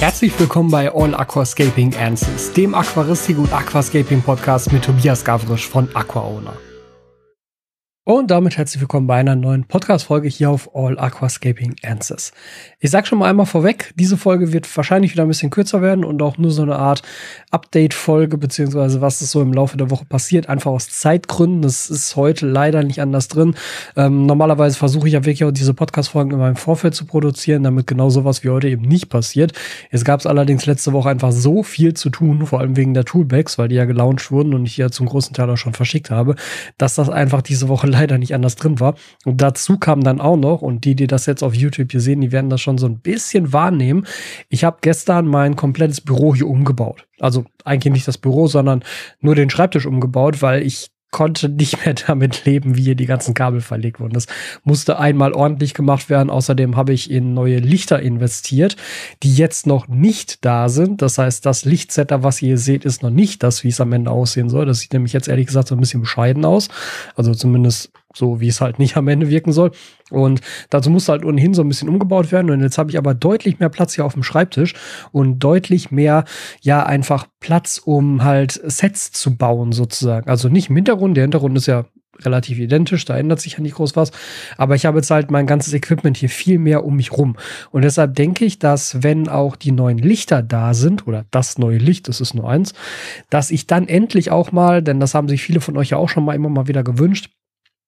Herzlich willkommen bei All Aquascaping Answers, dem Aquaristik und Aquascaping Podcast mit Tobias Gavrisch von AquaOwner. Und damit herzlich willkommen bei einer neuen Podcast-Folge hier auf All Aquascaping Answers. Ich sag schon mal einmal vorweg, diese Folge wird wahrscheinlich wieder ein bisschen kürzer werden und auch nur so eine Art Update-Folge, beziehungsweise was ist so im Laufe der Woche passiert, einfach aus Zeitgründen. Das ist heute leider nicht anders drin. Ähm, normalerweise versuche ich ja wirklich auch diese Podcast-Folgen in meinem Vorfeld zu produzieren, damit genau sowas wie heute eben nicht passiert. Es gab es allerdings letzte Woche einfach so viel zu tun, vor allem wegen der Toolbags, weil die ja gelauncht wurden und ich ja zum großen Teil auch schon verschickt habe, dass das einfach diese Woche leider nicht anders drin war. Und dazu kam dann auch noch, und die, die das jetzt auf YouTube hier sehen, die werden das schon so ein bisschen wahrnehmen. Ich habe gestern mein komplettes Büro hier umgebaut. Also eigentlich nicht das Büro, sondern nur den Schreibtisch umgebaut, weil ich konnte nicht mehr damit leben, wie hier die ganzen Kabel verlegt wurden. Das musste einmal ordentlich gemacht werden. Außerdem habe ich in neue Lichter investiert, die jetzt noch nicht da sind. Das heißt, das Lichtsetter, was ihr seht, ist noch nicht das, wie es am Ende aussehen soll. Das sieht nämlich jetzt ehrlich gesagt so ein bisschen bescheiden aus. Also zumindest so, wie es halt nicht am Ende wirken soll. Und dazu musste halt ohnehin so ein bisschen umgebaut werden. Und jetzt habe ich aber deutlich mehr Platz hier auf dem Schreibtisch und deutlich mehr, ja, einfach Platz, um halt Sets zu bauen, sozusagen. Also nicht im Hintergrund. Der Hintergrund ist ja relativ identisch, da ändert sich ja nicht groß was. Aber ich habe jetzt halt mein ganzes Equipment hier viel mehr um mich rum. Und deshalb denke ich, dass wenn auch die neuen Lichter da sind, oder das neue Licht, das ist nur eins, dass ich dann endlich auch mal, denn das haben sich viele von euch ja auch schon mal immer mal wieder gewünscht,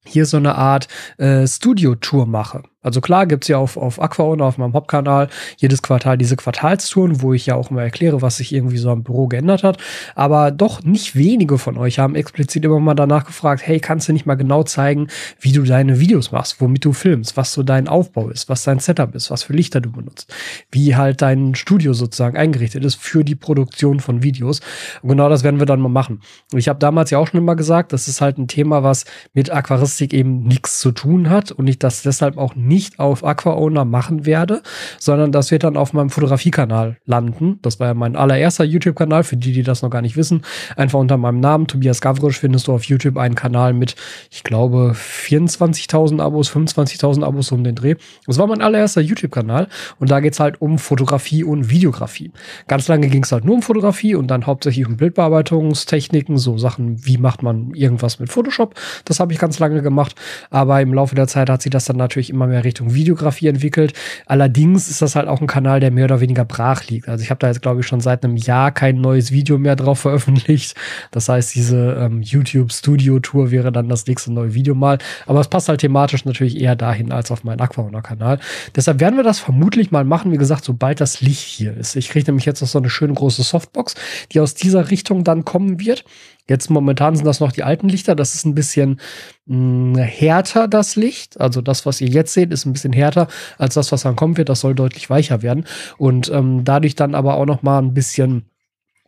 hier so eine Art äh, Studio-Tour mache. Also klar gibt's ja auf, auf AquaOwner, auf meinem Hauptkanal, jedes Quartal diese Quartalstouren, wo ich ja auch immer erkläre, was sich irgendwie so am Büro geändert hat. Aber doch nicht wenige von euch haben explizit immer mal danach gefragt, hey, kannst du nicht mal genau zeigen, wie du deine Videos machst, womit du filmst, was so dein Aufbau ist, was dein Setup ist, was für Lichter du benutzt, wie halt dein Studio sozusagen eingerichtet ist für die Produktion von Videos. Und genau das werden wir dann mal machen. Und ich habe damals ja auch schon immer gesagt, das ist halt ein Thema, was mit Aquaristik eben nichts zu tun hat und ich das deshalb auch nicht auf AquaOwner machen werde, sondern das wird dann auf meinem Fotografiekanal landen. Das war ja mein allererster YouTube-Kanal, für die, die das noch gar nicht wissen. Einfach unter meinem Namen, Tobias Gavrisch, findest du auf YouTube einen Kanal mit, ich glaube, 24.000 Abos, 25.000 Abos um den Dreh. Das war mein allererster YouTube-Kanal und da geht's halt um Fotografie und Videografie. Ganz lange ging's halt nur um Fotografie und dann hauptsächlich um Bildbearbeitungstechniken, so Sachen, wie macht man irgendwas mit Photoshop. Das habe ich ganz lange gemacht, aber im Laufe der Zeit hat sich das dann natürlich immer mehr mehr Richtung Videografie entwickelt. Allerdings ist das halt auch ein Kanal, der mehr oder weniger brach liegt. Also ich habe da jetzt, glaube ich, schon seit einem Jahr kein neues Video mehr drauf veröffentlicht. Das heißt, diese ähm, YouTube Studio Tour wäre dann das nächste neue Video mal. Aber es passt halt thematisch natürlich eher dahin als auf meinen Aquaona-Kanal. Deshalb werden wir das vermutlich mal machen, wie gesagt, sobald das Licht hier ist. Ich kriege nämlich jetzt noch so eine schöne große Softbox, die aus dieser Richtung dann kommen wird. Jetzt momentan sind das noch die alten Lichter. Das ist ein bisschen mh, hm, härter, das Licht. Also das, was ihr jetzt seht, ist ein bisschen härter als das, was dann kommen wird. Das soll deutlich weicher werden. Und ähm, dadurch dann aber auch noch mal ein bisschen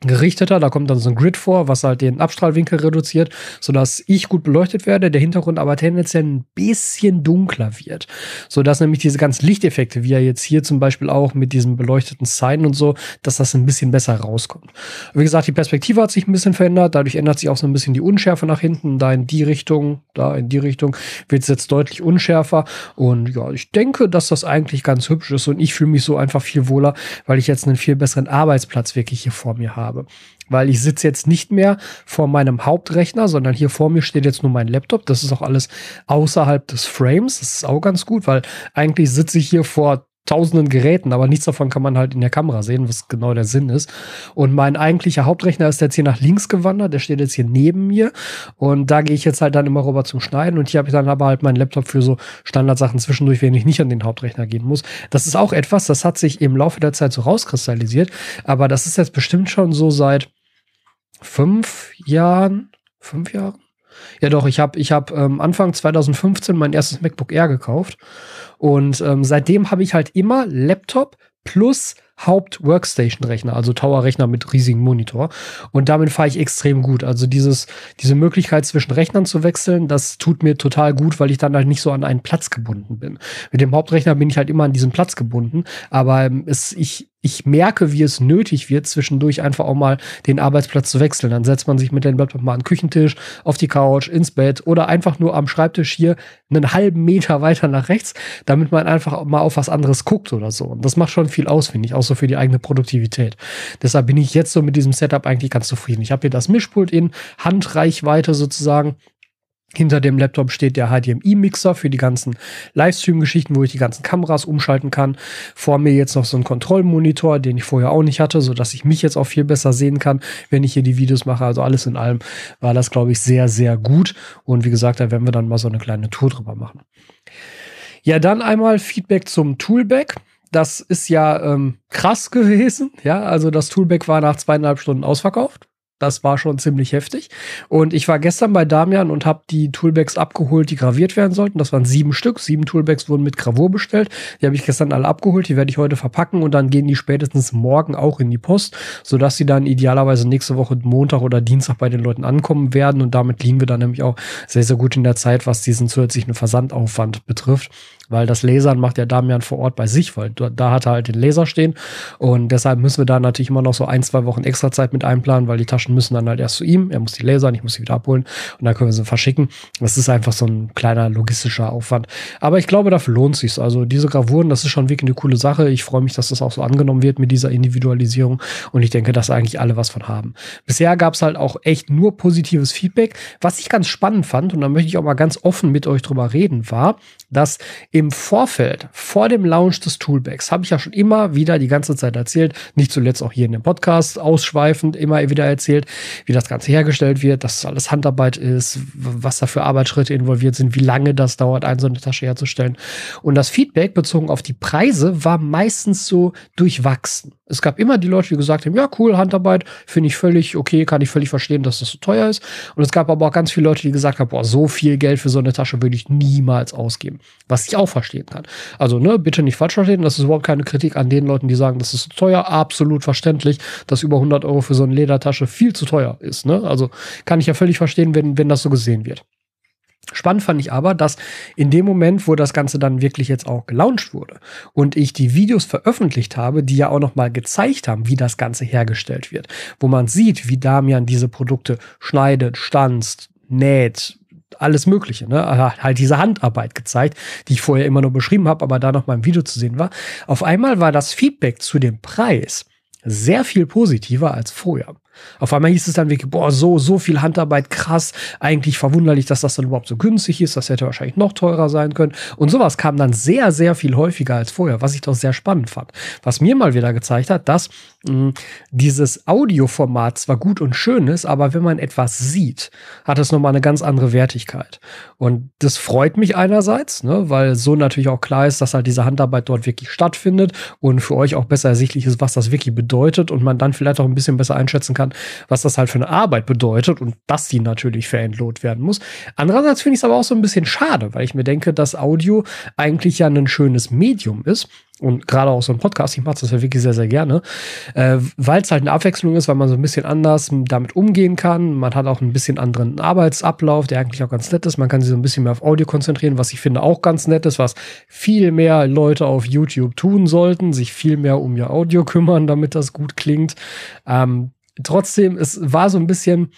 gerichteter. Da kommt dann so ein Grid vor, was halt den Abstrahlwinkel reduziert, sodass ich gut beleuchtet werde, der Hintergrund aber tendenziell ein bisschen dunkler wird. Sodass nämlich diese ganzen Lichteffekte, wie ja jetzt hier zum Beispiel auch mit diesem beleuchteten Sign und so, dass das ein bisschen besser rauskommt. Wie gesagt, die Perspektive hat sich ein bisschen verändert, dadurch ändert sich auch so ein bisschen die Unschärfe nach hinten, da in die Richtung, da in die Richtung wird es jetzt deutlich unschärfer und ja, ich denke, dass das eigentlich ganz hübsch ist und ich fühle mich so einfach viel wohler, weil ich jetzt einen viel besseren Arbeitsplatz wirklich hier vor mir habe habe. Weil ich sitze jetzt nicht mehr vor meinem Hauptrechner, sondern hier vor mir steht jetzt nur mein Laptop. Das ist auch alles außerhalb des Frames. Das ist auch ganz gut, weil eigentlich sitze ich hier vor tausenden Geräten, aber nichts davon kann man halt in der Kamera sehen, was genau der Sinn ist. Und mein eigentlicher Hauptrechner ist jetzt hier nach links gewandert, der steht jetzt hier neben mir und da gehe ich jetzt halt dann immer rüber zum Schneiden und hier habe ich dann aber halt meinen Laptop für so Standardsachen zwischendurch, wenn ich nicht an den Hauptrechner gehen muss. Das ist auch etwas, das hat sich im Laufe der Zeit so rauskristallisiert, aber das ist jetzt bestimmt schon so seit fünf Jahren, fünf Jahren? Ja doch, ich habe ich hab, ähm, Anfang 2015 mein erstes MacBook Air gekauft und ähm, seitdem habe ich halt immer Laptop plus Haupt-Workstation-Rechner, also Tower-Rechner mit riesigem Monitor. Und damit fahre ich extrem gut. Also dieses, diese Möglichkeit zwischen Rechnern zu wechseln, das tut mir total gut, weil ich dann halt nicht so an einen Platz gebunden bin. Mit dem Hauptrechner bin ich halt immer an diesen Platz gebunden, aber ähm, es, ich ich merke, wie es nötig wird, zwischendurch einfach auch mal den Arbeitsplatz zu wechseln. Dann setzt man sich mit dem Laptop mal an den Küchentisch, auf die Couch, ins Bett oder einfach nur am Schreibtisch hier einen halben Meter weiter nach rechts, damit man einfach mal auf was anderes guckt oder so. Und das macht schon viel aus, finde ich, auch so für die eigene Produktivität. Deshalb bin ich jetzt so mit diesem Setup eigentlich ganz zufrieden. Ich habe hier das Mischpult in Handreichweite sozusagen hinter dem Laptop steht der HDMI-Mixer für die ganzen Livestream-Geschichten, wo ich die ganzen Kameras umschalten kann. Vor mir jetzt noch so ein Kontrollmonitor, den ich vorher auch nicht hatte, so dass ich mich jetzt auch viel besser sehen kann, wenn ich hier die Videos mache. Also alles in allem war das, glaube ich, sehr, sehr gut. Und wie gesagt, da werden wir dann mal so eine kleine Tour drüber machen. Ja, dann einmal Feedback zum Toolback. Das ist ja ähm, krass gewesen. Ja, also das Toolback war nach zweieinhalb Stunden ausverkauft. Das war schon ziemlich heftig. Und ich war gestern bei Damian und habe die Toolbags abgeholt, die graviert werden sollten. Das waren sieben Stück. Sieben Toolbags wurden mit Gravur bestellt. Die habe ich gestern alle abgeholt. Die werde ich heute verpacken und dann gehen die spätestens morgen auch in die Post, sodass sie dann idealerweise nächste Woche Montag oder Dienstag bei den Leuten ankommen werden. Und damit liegen wir dann nämlich auch sehr, sehr gut in der Zeit, was diesen zusätzlichen Versandaufwand betrifft weil das Lasern macht ja Damian vor Ort bei sich, weil da hat er halt den Laser stehen und deshalb müssen wir da natürlich immer noch so ein, zwei Wochen extra Zeit mit einplanen, weil die Taschen müssen dann halt erst zu ihm, er muss die lasern, ich muss sie wieder abholen und dann können wir sie verschicken. Das ist einfach so ein kleiner logistischer Aufwand. Aber ich glaube, dafür lohnt sich Also diese Gravuren, das ist schon wirklich eine coole Sache. Ich freue mich, dass das auch so angenommen wird mit dieser Individualisierung und ich denke, dass eigentlich alle was von haben. Bisher gab es halt auch echt nur positives Feedback. Was ich ganz spannend fand und da möchte ich auch mal ganz offen mit euch drüber reden, war, dass im Vorfeld, vor dem Launch des Toolbags, habe ich ja schon immer wieder die ganze Zeit erzählt, nicht zuletzt auch hier in dem Podcast ausschweifend immer wieder erzählt, wie das Ganze hergestellt wird, dass alles Handarbeit ist, was da für Arbeitsschritte involviert sind, wie lange das dauert, eine so eine Tasche herzustellen. Und das Feedback bezogen auf die Preise war meistens so durchwachsen. Es gab immer die Leute, die gesagt haben, ja, cool, Handarbeit, finde ich völlig okay, kann ich völlig verstehen, dass das so teuer ist. Und es gab aber auch ganz viele Leute, die gesagt haben, boah, so viel Geld für so eine Tasche würde ich niemals ausgeben. Was ich auch verstehen kann. Also, ne, bitte nicht falsch verstehen, das ist überhaupt keine Kritik an den Leuten, die sagen, das ist zu teuer. Absolut verständlich, dass über 100 Euro für so eine Ledertasche viel zu teuer ist, ne? Also, kann ich ja völlig verstehen, wenn, wenn das so gesehen wird. Spannend fand ich aber, dass in dem Moment, wo das Ganze dann wirklich jetzt auch gelauncht wurde und ich die Videos veröffentlicht habe, die ja auch noch mal gezeigt haben, wie das Ganze hergestellt wird, wo man sieht, wie Damian diese Produkte schneidet, stanzt, näht, alles Mögliche, ne? Halt diese Handarbeit gezeigt, die ich vorher immer nur beschrieben habe, aber da noch mal im Video zu sehen war. Auf einmal war das Feedback zu dem Preis sehr viel positiver als vorher. Auf einmal hieß es dann wirklich, boah, so, so viel Handarbeit, krass. Eigentlich verwunderlich, dass das dann überhaupt so günstig ist. Das hätte wahrscheinlich noch teurer sein können. Und sowas kam dann sehr, sehr viel häufiger als vorher, was ich doch sehr spannend fand. Was mir mal wieder gezeigt hat, dass mh, hm, dieses Audioformat zwar gut und schön ist, aber wenn man etwas sieht, hat es nochmal eine ganz andere Wertigkeit. Und das freut mich einerseits, ne, weil so natürlich auch klar ist, dass halt diese Handarbeit dort wirklich stattfindet und für euch auch besser ersichtlich ist, was das wirklich bedeutet und man dann vielleicht auch ein bisschen besser einschätzen kann, kann, was das halt für eine Arbeit bedeutet und dass die natürlich verentlohnt werden muss. Andererseits finde ich es aber auch so ein bisschen schade, weil ich mir denke, dass Audio eigentlich ja ein schönes Medium ist und gerade auch so ein Podcast, ich mache das ja wirklich sehr, sehr gerne, äh, weil es halt eine Abwechslung ist, weil man so ein bisschen anders damit umgehen kann. Man hat auch ein bisschen anderen Arbeitsablauf, der eigentlich auch ganz nett ist. Man kann sich so ein bisschen mehr auf Audio konzentrieren, was ich finde auch ganz nett ist, was viel mehr Leute auf YouTube tun sollten, sich viel mehr um ihr Audio kümmern, damit das gut klingt. Ähm, trotzdem, es war so ein bisschen,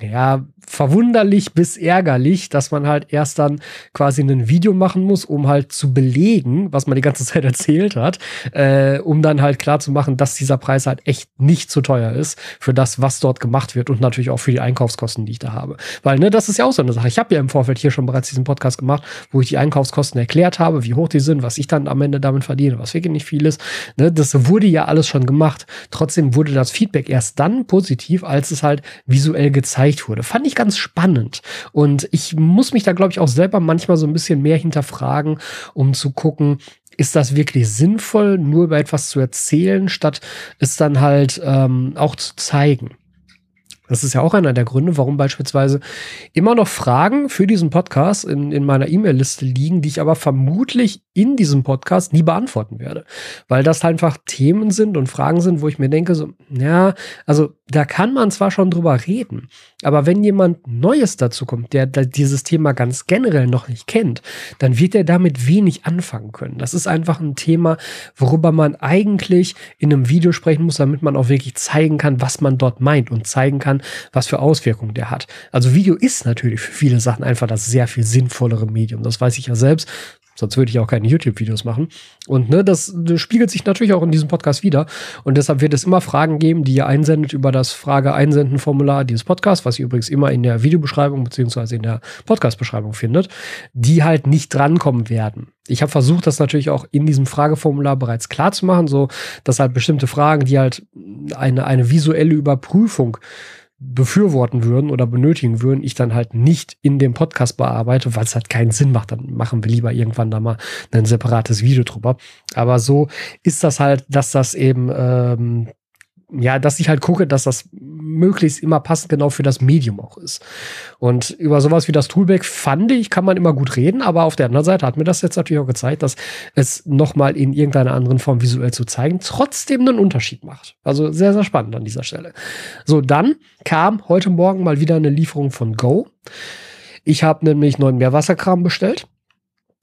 ja, verwunderlich bis ärgerlich, dass man halt erst dann quasi ein Video machen muss, um halt zu belegen, was man die ganze Zeit erzählt hat, äh, um dann halt klar zu machen, dass dieser Preis halt echt nicht zu teuer ist für das, was dort gemacht wird und natürlich auch für die Einkaufskosten, die ich da habe. Weil, ne, das ist ja auch so eine Sache. Ich habe ja im Vorfeld hier schon bereits diesen Podcast gemacht, wo ich die Einkaufskosten erklärt habe, wie hoch die sind, was ich dann am Ende damit verdiene, was wirklich nicht viel ist. Ne, das wurde ja alles schon gemacht. Trotzdem wurde das Feedback erst dann positiv, als es halt visuell gezeigt wurde. Fand ich ganz spannend. Und ich muss mich da, glaube ich, auch selber manchmal so ein bisschen mehr hinterfragen, um zu gucken, ist das wirklich sinnvoll, nur über etwas zu erzählen, statt es dann halt ähm, auch zu zeigen. Das ist ja auch einer der Gründe, warum beispielsweise immer noch Fragen für diesen Podcast in, in meiner E-Mail-Liste liegen, die ich aber vermutlich in diesem Podcast nie beantworten werde. Weil das einfach Themen sind und Fragen sind, wo ich mir denke, so, ja, also da kann man zwar schon drüber reden, aber wenn jemand Neues dazu kommt, der, dieses Thema ganz generell noch nicht kennt, dann wird er damit wenig anfangen können. Das ist einfach ein Thema, worüber man eigentlich in einem Video sprechen muss, damit man auch wirklich zeigen kann, was man dort meint und zeigen kann, was für Auswirkungen der hat. Also Video ist natürlich für viele Sachen einfach das sehr viel sinnvollere Medium. Das weiß ich ja selbst. Sonst würde ich auch keine YouTube-Videos machen. Und ne, das, spiegelt sich natürlich auch in diesem Podcast wieder. Und deshalb wird es immer Fragen geben, die ihr einsendet über das Frage-Einsenden-Formular dieses Podcasts, was ihr übrigens immer in der Videobeschreibung beziehungsweise in der Podcast-Beschreibung findet, die halt nicht drankommen werden. Ich habe versucht, das natürlich auch in diesem Frageformular bereits klar zu machen, so dass halt bestimmte Fragen, die halt eine, eine visuelle Überprüfung befürworten würden oder benötigen würden, ich dann halt nicht in dem Podcast bearbeite, weil es halt keinen Sinn macht. Dann machen wir lieber irgendwann da mal ein separates Video drüber. Aber so ist das halt, dass das eben ähm, ja, dass ich halt gucke, dass das möglichst immer passend genau für das Medium auch ist. Und über sowas wie das Toolback fand ich, kann man immer gut reden, aber auf der anderen Seite hat mir das jetzt natürlich auch gezeigt, dass es nochmal in irgendeiner anderen Form visuell zu zeigen trotzdem einen Unterschied macht. Also sehr, sehr spannend an dieser Stelle. So, dann kam heute Morgen mal wieder eine Lieferung von Go. Ich habe nämlich neuen Meerwasserkram bestellt.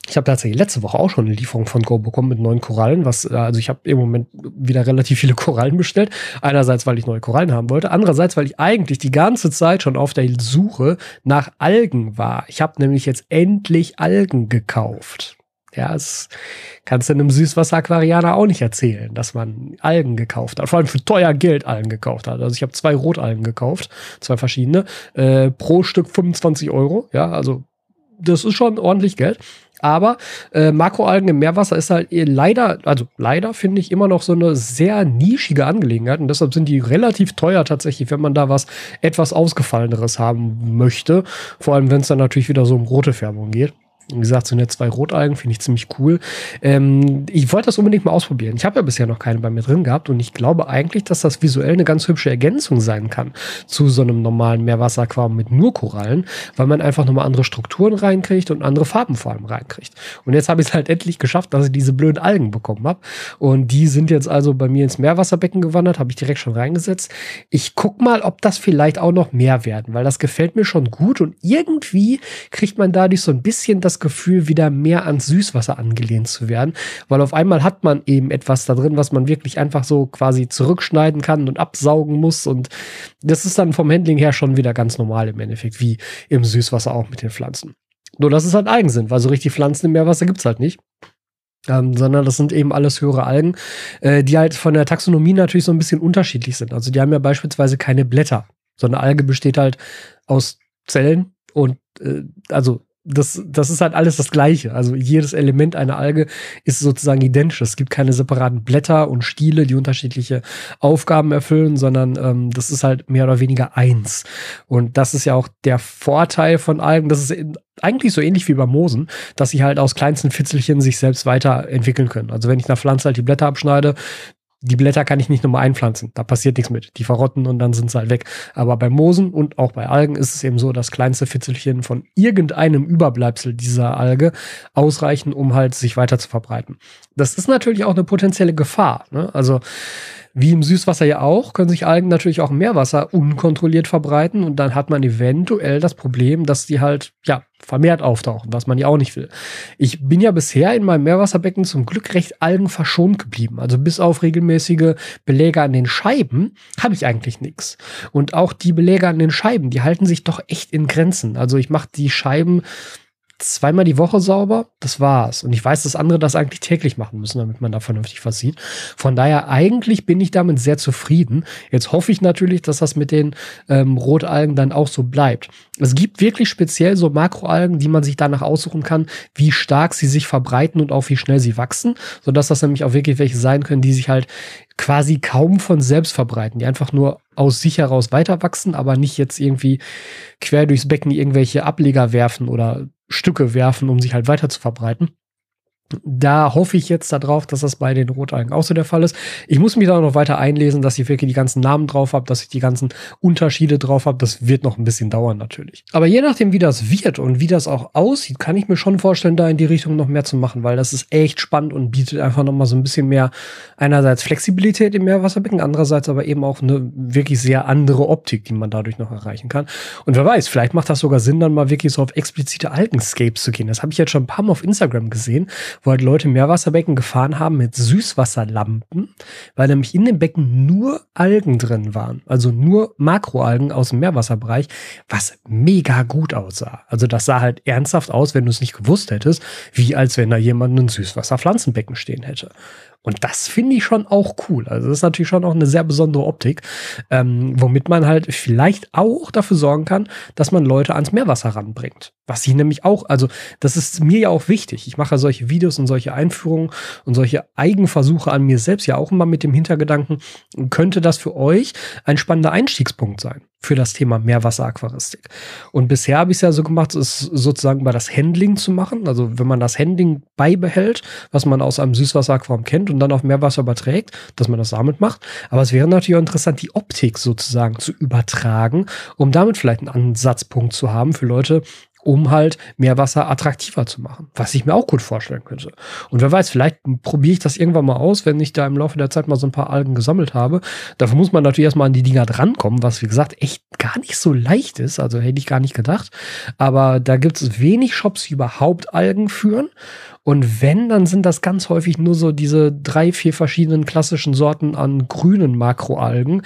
Ich habe tatsächlich letzte Woche auch schon eine Lieferung von Go bekommen mit neuen Korallen, was, äh, also ich habe im Moment wieder relativ viele Korallen bestellt. Einerseits, weil ich neue Korallen haben wollte, andererseits, weil ich eigentlich die ganze Zeit schon auf der Suche nach Algen war. Ich habe nämlich jetzt endlich Algen gekauft. Ja, das kannst du einem Süßwasser-Aquarianer auch nicht erzählen, dass man Algen gekauft hat. Vor allem für teuer Geld Algen gekauft hat. Also ich habe zwei Rotalgen gekauft, zwei verschiedene, äh, pro Stück 25 Euro. Ja, also das ist schon ordentlich Geld. Aber äh, Makroalgen im Meerwasser ist halt leider, also leider finde ich immer noch so eine sehr nischige Angelegenheit. Und deshalb sind die relativ teuer tatsächlich, wenn man da was etwas Ausgefalleneres haben möchte. Vor allem, wenn es dann natürlich wieder so um rote Färbung geht. Wie gesagt, so eine zwei Rotalgen finde ich ziemlich cool. Ähm, ich wollte das unbedingt mal ausprobieren. Ich habe ja bisher noch keine bei mir drin gehabt und ich glaube eigentlich, dass das visuell eine ganz hübsche Ergänzung sein kann zu so einem normalen Meerwasseraquarium mit nur Korallen, weil man einfach nochmal andere Strukturen reinkriegt und andere Farben vor allem reinkriegt. Und jetzt habe ich es halt endlich geschafft, dass ich diese blöden Algen bekommen habe. Und die sind jetzt also bei mir ins Meerwasserbecken gewandert, habe ich direkt schon reingesetzt. Ich guck mal, ob das vielleicht auch noch mehr werden, weil das gefällt mir schon gut und irgendwie kriegt man dadurch so ein bisschen das das Gefühl, wieder mehr ans Süßwasser angelehnt zu werden, weil auf einmal hat man eben etwas da drin, was man wirklich einfach so quasi zurückschneiden kann und absaugen muss und das ist dann vom Handling her schon wieder ganz normal im Endeffekt, wie im Süßwasser auch mit den Pflanzen. Nur, dass es halt Eigensinn, weil so richtig Pflanzen im Meerwasser gibt es halt nicht. Ähm, sondern das sind eben alles höhere Algen, äh, die halt von der Taxonomie natürlich so ein bisschen unterschiedlich sind. Also die haben ja beispielsweise keine Blätter. So eine Alge besteht halt aus Zellen und äh, also das, das ist halt alles das Gleiche. Also jedes Element einer Alge ist sozusagen identisch. Es gibt keine separaten Blätter und Stiele, die unterschiedliche Aufgaben erfüllen, sondern ähm, das ist halt mehr oder weniger eins. Und das ist ja auch der Vorteil von Algen. Das ist eigentlich so ähnlich wie bei Moosen, dass sie halt aus kleinsten Fitzelchen sich selbst weiterentwickeln können. Also wenn ich einer Pflanze halt die Blätter abschneide, die Blätter kann ich nicht nochmal einpflanzen. Da passiert nichts mit. Die verrotten und dann sind sie halt weg. Aber bei Moosen und auch bei Algen ist es eben so, dass kleinste Fitzelchen von irgendeinem Überbleibsel dieser Alge ausreichen, um halt sich weiter zu verbreiten. Das ist natürlich auch eine potenzielle Gefahr. Ne? Also wie im Süßwasser ja auch, können sich Algen natürlich auch im Meerwasser unkontrolliert verbreiten und dann hat man eventuell das Problem, dass die halt, ja, vermehrt auftauchen, was man ja auch nicht will. Ich bin ja bisher in meinem Meerwasserbecken zum Glück recht Algen verschont geblieben. Also bis auf regelmäßige Beläge an den Scheiben habe ich eigentlich nichts. Und auch die Beläge an den Scheiben, die halten sich doch echt in Grenzen. Also ich mache die Scheiben zweimal die Woche sauber, das war's. Und ich weiß, dass andere das eigentlich täglich machen müssen, damit man da vernünftig was sieht. Von daher, eigentlich bin ich damit sehr zufrieden. Jetzt hoffe ich natürlich, dass das mit den ähm, Rotalgen dann auch so bleibt. Es gibt wirklich speziell so Makroalgen, die man sich danach aussuchen kann, wie stark sie sich verbreiten und auch wie schnell sie wachsen, sodass das nämlich auch wirklich welche sein können, die sich halt quasi kaum von selbst verbreiten, die einfach nur aus sich heraus weiter wachsen, aber nicht jetzt irgendwie quer durchs Becken irgendwelche Ableger werfen oder Stücke werfen, um sich halt weiter zu verbreiten. Da hoffe ich jetzt darauf, dass das bei den Rotalgen auch so der Fall ist. Ich muss mich da noch weiter einlesen, dass ich wirklich die ganzen Namen drauf habe, dass ich die ganzen Unterschiede drauf habe. Das wird noch ein bisschen dauern natürlich. Aber je nachdem, wie das wird und wie das auch aussieht, kann ich mir schon vorstellen, da in die Richtung noch mehr zu machen, weil das ist echt spannend und bietet einfach noch mal so ein bisschen mehr einerseits Flexibilität im Meerwasserbecken, andererseits aber eben auch eine wirklich sehr andere Optik, die man dadurch noch erreichen kann. Und wer weiß, vielleicht macht das sogar Sinn, dann mal wirklich so auf explizite Algenscapes zu gehen. Das habe ich jetzt schon ein paar Mal auf Instagram gesehen wo halt Leute Meerwasserbecken gefahren haben mit Süßwasserlampen, weil nämlich in dem Becken nur Algen drin waren, also nur Makroalgen aus dem Meerwasserbereich, was mega gut aussah. Also das sah halt ernsthaft aus, wenn du es nicht gewusst hättest, wie als wenn da jemand ein Süßwasserpflanzenbecken stehen hätte. Und das finde ich schon auch cool. Also das ist natürlich schon auch eine sehr besondere Optik, ähm, womit man halt vielleicht auch dafür sorgen kann, dass man Leute ans Meerwasser ranbringt. Was ich nämlich auch, also das ist mir ja auch wichtig. Ich mache solche Videos und solche Einführungen und solche Eigenversuche an mir selbst ja auch immer mit dem Hintergedanken, könnte das für euch ein spannender Einstiegspunkt sein für das Thema Meerwasseraquaristik. Und bisher habe ich es ja so gemacht, es sozusagen mal das Handling zu machen. Also wenn man das Handling beibehält, was man aus einem Süßwasseraquarium kennt und dann auf Meerwasser überträgt, dass man das damit macht. Aber es wäre natürlich auch interessant, die Optik sozusagen zu übertragen, um damit vielleicht einen Ansatzpunkt zu haben für Leute, um halt Meerwasser attraktiver zu machen, was ich mir auch gut vorstellen könnte. Und wer weiß, vielleicht probiere ich das irgendwann mal aus, wenn ich da im Laufe der Zeit mal so ein paar Algen gesammelt habe. Dafür muss man natürlich erstmal an die Dinger drankommen, was wie gesagt echt gar nicht so leicht ist, also hätte ich gar nicht gedacht. Aber da gibt es wenig Shops, die überhaupt Algen führen. Und wenn, dann sind das ganz häufig nur so diese drei, vier verschiedenen klassischen Sorten an grünen Makroalgen,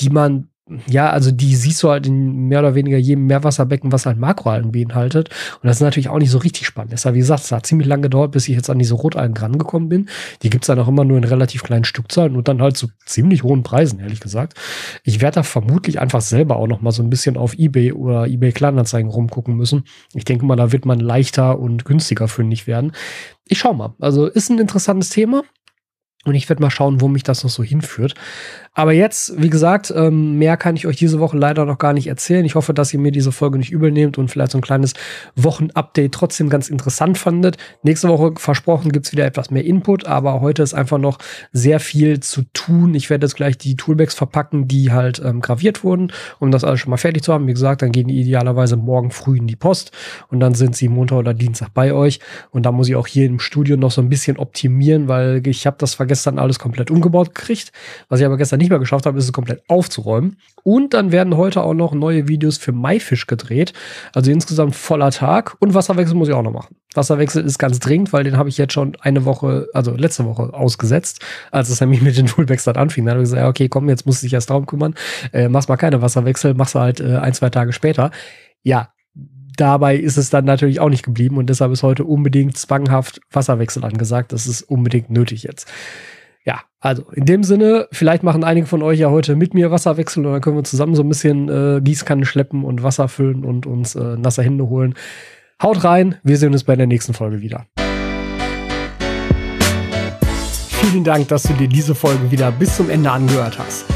die man ja, also die siehst du halt in mehr oder weniger jedem Meerwasserbecken, was halt Makroalgen beinhaltet. Und das ist natürlich auch nicht so richtig spannend. Deshalb, wie gesagt, es hat ziemlich lange gedauert, bis ich jetzt an diese Rotalgen rangekommen bin. Die gibt's dann auch immer nur in relativ kleinen Stückzahlen und dann halt zu ziemlich hohen Preisen, ehrlich gesagt. Ich werde da vermutlich einfach selber auch noch mal so ein bisschen auf Ebay oder Ebay Kleinanzeigen rumgucken müssen. Ich denke mal, da wird man leichter und günstiger fündig werden. Ich schau mal. Also ist ein interessantes Thema. Und ich werde mal schauen, wo mich das noch so hinführt. Aber jetzt, wie gesagt, ähm, mehr kann ich euch diese Woche leider noch gar nicht erzählen. Ich hoffe, dass ihr mir diese Folge nicht übel nehmt und vielleicht so ein kleines Wochenupdate trotzdem ganz interessant fandet. Nächste Woche, versprochen, gibt's wieder etwas mehr Input, aber heute ist einfach noch sehr viel zu tun. Ich werde jetzt gleich die Toolbags verpacken, die halt ähm, graviert wurden, um das alles schon mal fertig zu haben. Wie gesagt, dann gehen die idealerweise morgen früh in die Post und dann sind sie Montag oder Dienstag bei euch. Und da muss ich auch hier im Studio noch so ein bisschen optimieren, weil ich habe das vergestern alles komplett umgebaut gekriegt. Was ich aber gestern nicht nicht mehr geschafft habe, ist es komplett aufzuräumen. Und dann werden heute auch noch neue Videos für Maifisch gedreht. Also insgesamt voller Tag. Und Wasserwechsel muss ich auch noch machen. Wasserwechsel ist ganz dringend, weil den habe ich jetzt schon eine Woche, also letzte Woche ausgesetzt, als es nämlich mit den Toolbags dann anfing. Dann habe ich gesagt, okay, komm, jetzt musst du dich erst darum kümmern. Äh, machst mal keine Wasserwechsel, machst halt äh, ein, zwei Tage später. Ja, dabei ist es dann natürlich auch nicht geblieben und deshalb ist heute unbedingt zwanghaft Wasserwechsel angesagt. Das ist unbedingt nötig jetzt. Also in dem Sinne, vielleicht machen einige von euch ja heute mit mir Wasserwechsel und dann können wir zusammen so ein bisschen äh, Gießkannen schleppen und Wasser füllen und uns äh, nasse Hände holen. Haut rein, wir sehen uns bei der nächsten Folge wieder. Vielen Dank, dass du dir diese Folge wieder bis zum Ende angehört hast.